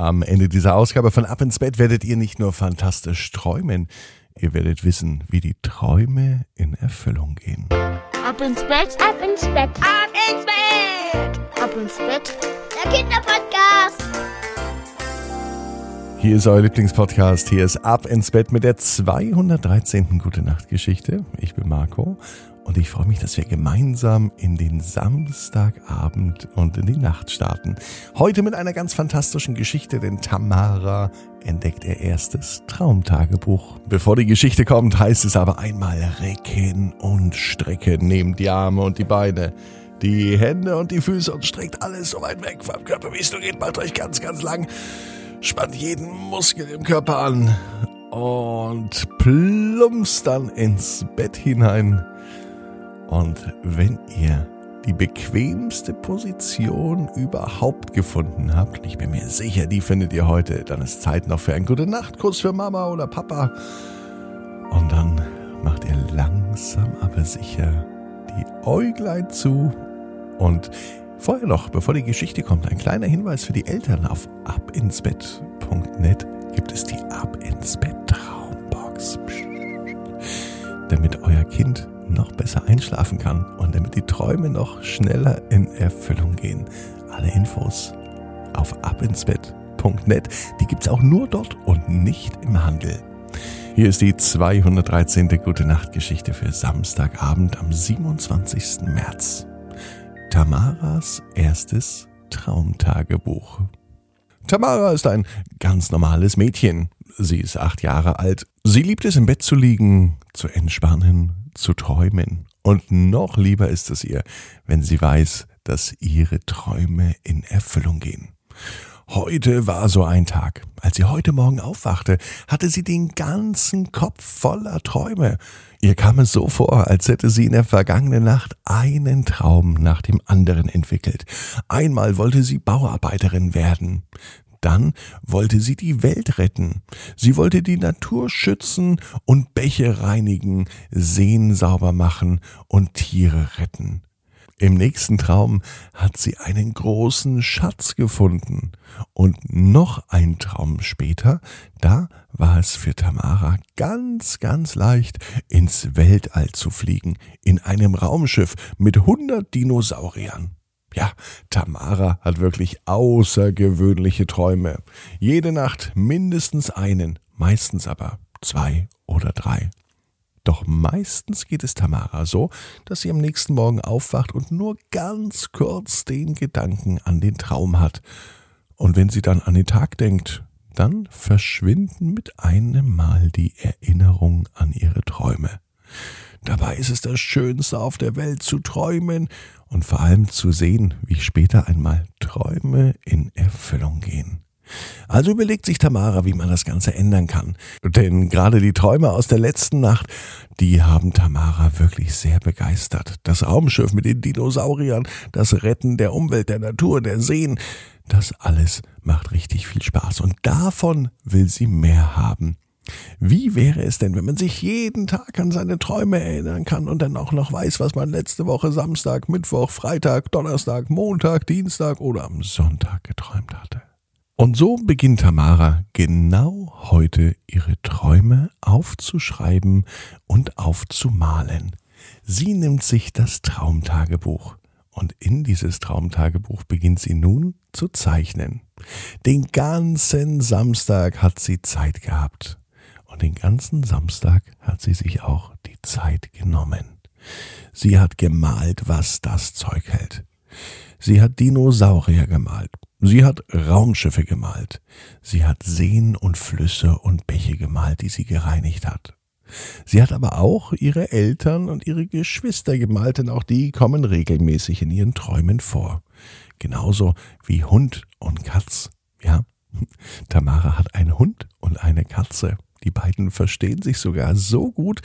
Am Ende dieser Ausgabe von Ab ins Bett werdet ihr nicht nur fantastisch träumen, ihr werdet wissen, wie die Träume in Erfüllung gehen. Ab ins Bett, Ab ins Bett, ab ins Bett, ab ins Bett. der Kinderpodcast. Hier ist euer Lieblingspodcast. Hier ist Ab ins Bett mit der 213. Gute Nacht Geschichte. Ich bin Marco und ich freue mich, dass wir gemeinsam in den Samstagabend und in die Nacht starten. Heute mit einer ganz fantastischen Geschichte, denn Tamara entdeckt ihr erstes Traumtagebuch. Bevor die Geschichte kommt, heißt es aber einmal recken und strecken. Nehmt die Arme und die Beine, die Hände und die Füße und streckt alles so weit weg vom Körper, wie es nur geht. Macht euch ganz, ganz lang. Spannt jeden Muskel im Körper an und plumpst dann ins Bett hinein. Und wenn ihr die bequemste Position überhaupt gefunden habt, und ich bin mir sicher, die findet ihr heute, dann ist Zeit noch für einen gute Nachtkuss für Mama oder Papa. Und dann macht ihr langsam aber sicher die Äuglein zu. Und vorher noch, bevor die Geschichte kommt, ein kleiner Hinweis für die Eltern auf abinsbett.net gibt es die Ab ins Bett Traumbox. Damit euer Kind noch besser einschlafen kann und damit die Träume noch schneller in Erfüllung gehen. Alle Infos auf abinsbett.net. Die gibt's auch nur dort und nicht im Handel. Hier ist die 213. Gute Nacht Geschichte für Samstagabend am 27. März. Tamaras erstes Traumtagebuch. Tamara ist ein ganz normales Mädchen. Sie ist acht Jahre alt. Sie liebt es im Bett zu liegen, zu entspannen, zu träumen. Und noch lieber ist es ihr, wenn sie weiß, dass ihre Träume in Erfüllung gehen. Heute war so ein Tag. Als sie heute Morgen aufwachte, hatte sie den ganzen Kopf voller Träume. Ihr kam es so vor, als hätte sie in der vergangenen Nacht einen Traum nach dem anderen entwickelt. Einmal wollte sie Bauarbeiterin werden. Dann wollte sie die Welt retten. Sie wollte die Natur schützen und Bäche reinigen, Seen sauber machen und Tiere retten. Im nächsten Traum hat sie einen großen Schatz gefunden. Und noch ein Traum später, da war es für Tamara ganz, ganz leicht, ins Weltall zu fliegen, in einem Raumschiff mit hundert Dinosauriern. Ja, Tamara hat wirklich außergewöhnliche Träume. Jede Nacht mindestens einen, meistens aber zwei oder drei. Doch meistens geht es Tamara so, dass sie am nächsten Morgen aufwacht und nur ganz kurz den Gedanken an den Traum hat. Und wenn sie dann an den Tag denkt, dann verschwinden mit einem Mal die Erinnerungen an ihre. Dabei ist es das Schönste auf der Welt zu träumen und vor allem zu sehen, wie später einmal Träume in Erfüllung gehen. Also überlegt sich Tamara, wie man das Ganze ändern kann. Denn gerade die Träume aus der letzten Nacht, die haben Tamara wirklich sehr begeistert. Das Raumschiff mit den Dinosauriern, das Retten der Umwelt, der Natur, der Seen, das alles macht richtig viel Spaß. Und davon will sie mehr haben. Wie wäre es denn, wenn man sich jeden Tag an seine Träume erinnern kann und dann auch noch weiß, was man letzte Woche Samstag, Mittwoch, Freitag, Donnerstag, Montag, Dienstag oder am Sonntag geträumt hatte? Und so beginnt Tamara genau heute ihre Träume aufzuschreiben und aufzumalen. Sie nimmt sich das Traumtagebuch und in dieses Traumtagebuch beginnt sie nun zu zeichnen. Den ganzen Samstag hat sie Zeit gehabt den ganzen Samstag hat sie sich auch die Zeit genommen. Sie hat gemalt, was das Zeug hält. Sie hat Dinosaurier gemalt. Sie hat Raumschiffe gemalt. Sie hat Seen und Flüsse und Bäche gemalt, die sie gereinigt hat. Sie hat aber auch ihre Eltern und ihre Geschwister gemalt, denn auch die kommen regelmäßig in ihren Träumen vor. Genauso wie Hund und Katz. Ja, Tamara hat einen Hund und eine Katze. Die beiden verstehen sich sogar so gut,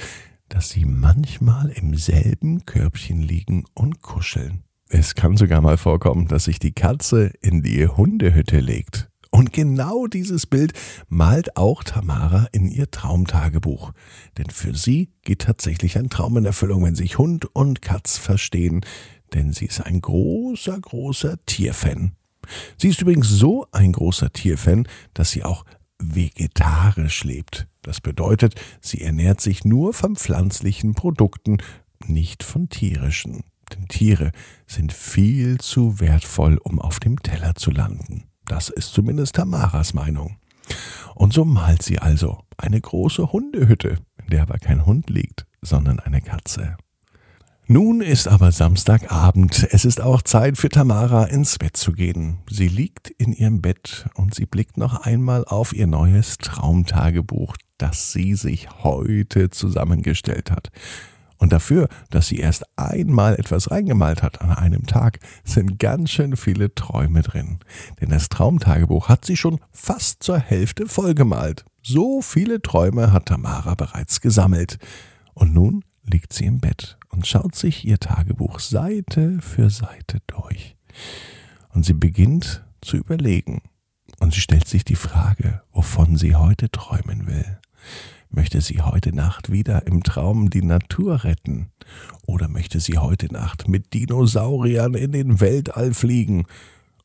dass sie manchmal im selben Körbchen liegen und kuscheln. Es kann sogar mal vorkommen, dass sich die Katze in die Hundehütte legt. Und genau dieses Bild malt auch Tamara in ihr Traumtagebuch. Denn für sie geht tatsächlich ein Traum in Erfüllung, wenn sich Hund und Katz verstehen. Denn sie ist ein großer, großer Tierfan. Sie ist übrigens so ein großer Tierfan, dass sie auch vegetarisch lebt. Das bedeutet, sie ernährt sich nur von pflanzlichen Produkten, nicht von tierischen. Denn Tiere sind viel zu wertvoll, um auf dem Teller zu landen. Das ist zumindest Tamaras Meinung. Und so malt sie also eine große Hundehütte, in der aber kein Hund liegt, sondern eine Katze. Nun ist aber Samstagabend. Es ist auch Zeit für Tamara ins Bett zu gehen. Sie liegt in ihrem Bett und sie blickt noch einmal auf ihr neues Traumtagebuch, das sie sich heute zusammengestellt hat. Und dafür, dass sie erst einmal etwas reingemalt hat an einem Tag, sind ganz schön viele Träume drin. Denn das Traumtagebuch hat sie schon fast zur Hälfte vollgemalt. So viele Träume hat Tamara bereits gesammelt. Und nun liegt sie im Bett und schaut sich ihr Tagebuch Seite für Seite durch. Und sie beginnt zu überlegen. Und sie stellt sich die Frage, wovon sie heute träumen will. Möchte sie heute Nacht wieder im Traum die Natur retten? Oder möchte sie heute Nacht mit Dinosauriern in den Weltall fliegen?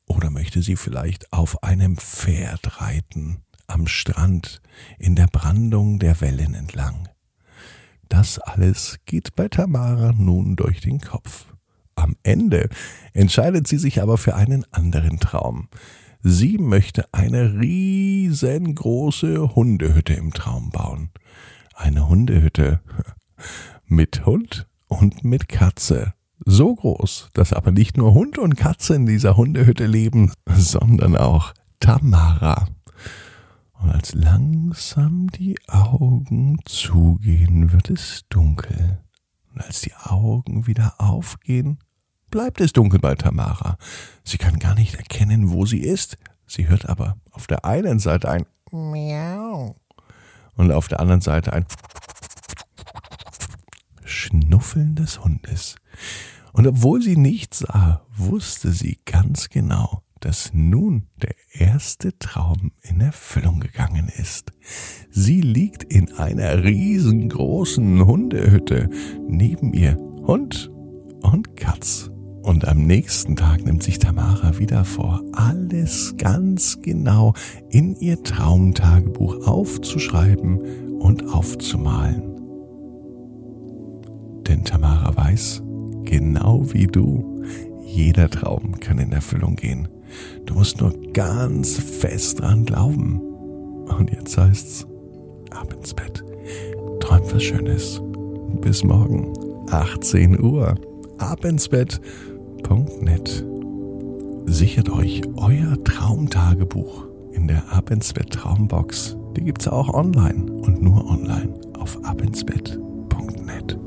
Oder möchte sie vielleicht auf einem Pferd reiten, am Strand, in der Brandung der Wellen entlang? Das alles geht bei Tamara nun durch den Kopf. Am Ende entscheidet sie sich aber für einen anderen Traum. Sie möchte eine riesengroße Hundehütte im Traum bauen. Eine Hundehütte mit Hund und mit Katze. So groß, dass aber nicht nur Hund und Katze in dieser Hundehütte leben, sondern auch Tamara. Und als langsam die Augen zugehen, wird es dunkel. Und als die Augen wieder aufgehen, bleibt es dunkel bei Tamara. Sie kann gar nicht erkennen, wo sie ist. Sie hört aber auf der einen Seite ein Miau und auf der anderen Seite ein Schnuffeln des Hundes. Und obwohl sie nichts sah, wusste sie ganz genau, dass nun der erste Traum in Erfüllung gegangen ist. Sie liegt in einer riesengroßen Hundehütte, neben ihr Hund und Katz. Und am nächsten Tag nimmt sich Tamara wieder vor, alles ganz genau in ihr Traumtagebuch aufzuschreiben und aufzumalen. Denn Tamara weiß, genau wie du, jeder Traum kann in Erfüllung gehen. Du musst nur ganz fest dran glauben. Und jetzt heißt's, ab ins Bett. Träum was Schönes. Bis morgen, 18 Uhr. Ab ins Bett.net. Sichert euch euer Traumtagebuch in der Ab ins Bett Traumbox. Die gibt's auch online und nur online auf abinsbett.net.